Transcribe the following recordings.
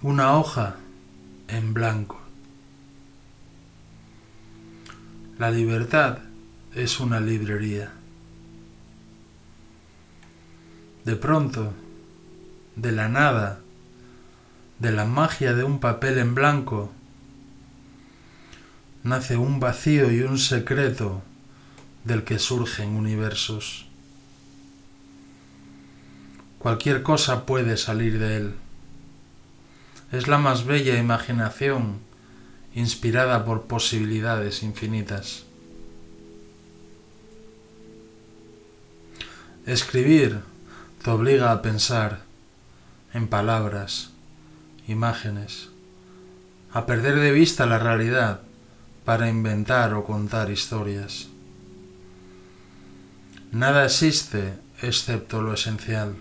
una hoja en blanco. La libertad es una librería. De pronto, de la nada, de la magia de un papel en blanco, nace un vacío y un secreto del que surgen universos. Cualquier cosa puede salir de él. Es la más bella imaginación inspirada por posibilidades infinitas. Escribir te obliga a pensar en palabras, imágenes, a perder de vista la realidad para inventar o contar historias. Nada existe excepto lo esencial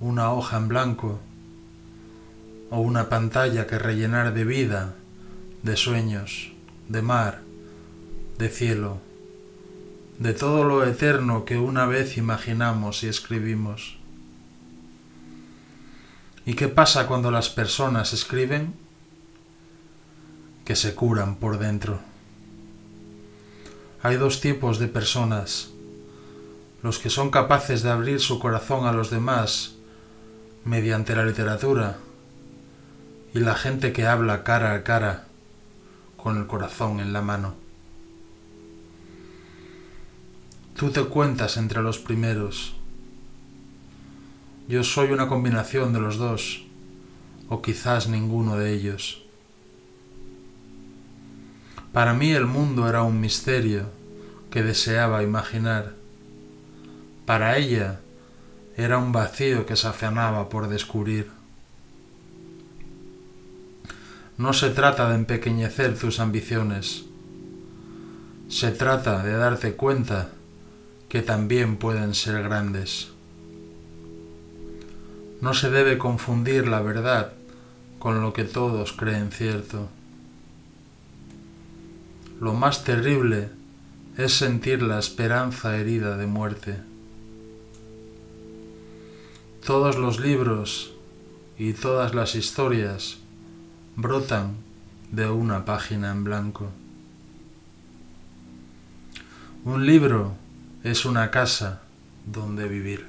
una hoja en blanco o una pantalla que rellenar de vida, de sueños, de mar, de cielo, de todo lo eterno que una vez imaginamos y escribimos. ¿Y qué pasa cuando las personas escriben? Que se curan por dentro. Hay dos tipos de personas, los que son capaces de abrir su corazón a los demás mediante la literatura y la gente que habla cara a cara con el corazón en la mano. Tú te cuentas entre los primeros. Yo soy una combinación de los dos, o quizás ninguno de ellos. Para mí el mundo era un misterio que deseaba imaginar. Para ella era un vacío que se afanaba por descubrir. No se trata de empequeñecer tus ambiciones, se trata de darte cuenta que también pueden ser grandes. No se debe confundir la verdad con lo que todos creen cierto. Lo más terrible es sentir la esperanza herida de muerte. Todos los libros y todas las historias brotan de una página en blanco. Un libro es una casa donde vivir.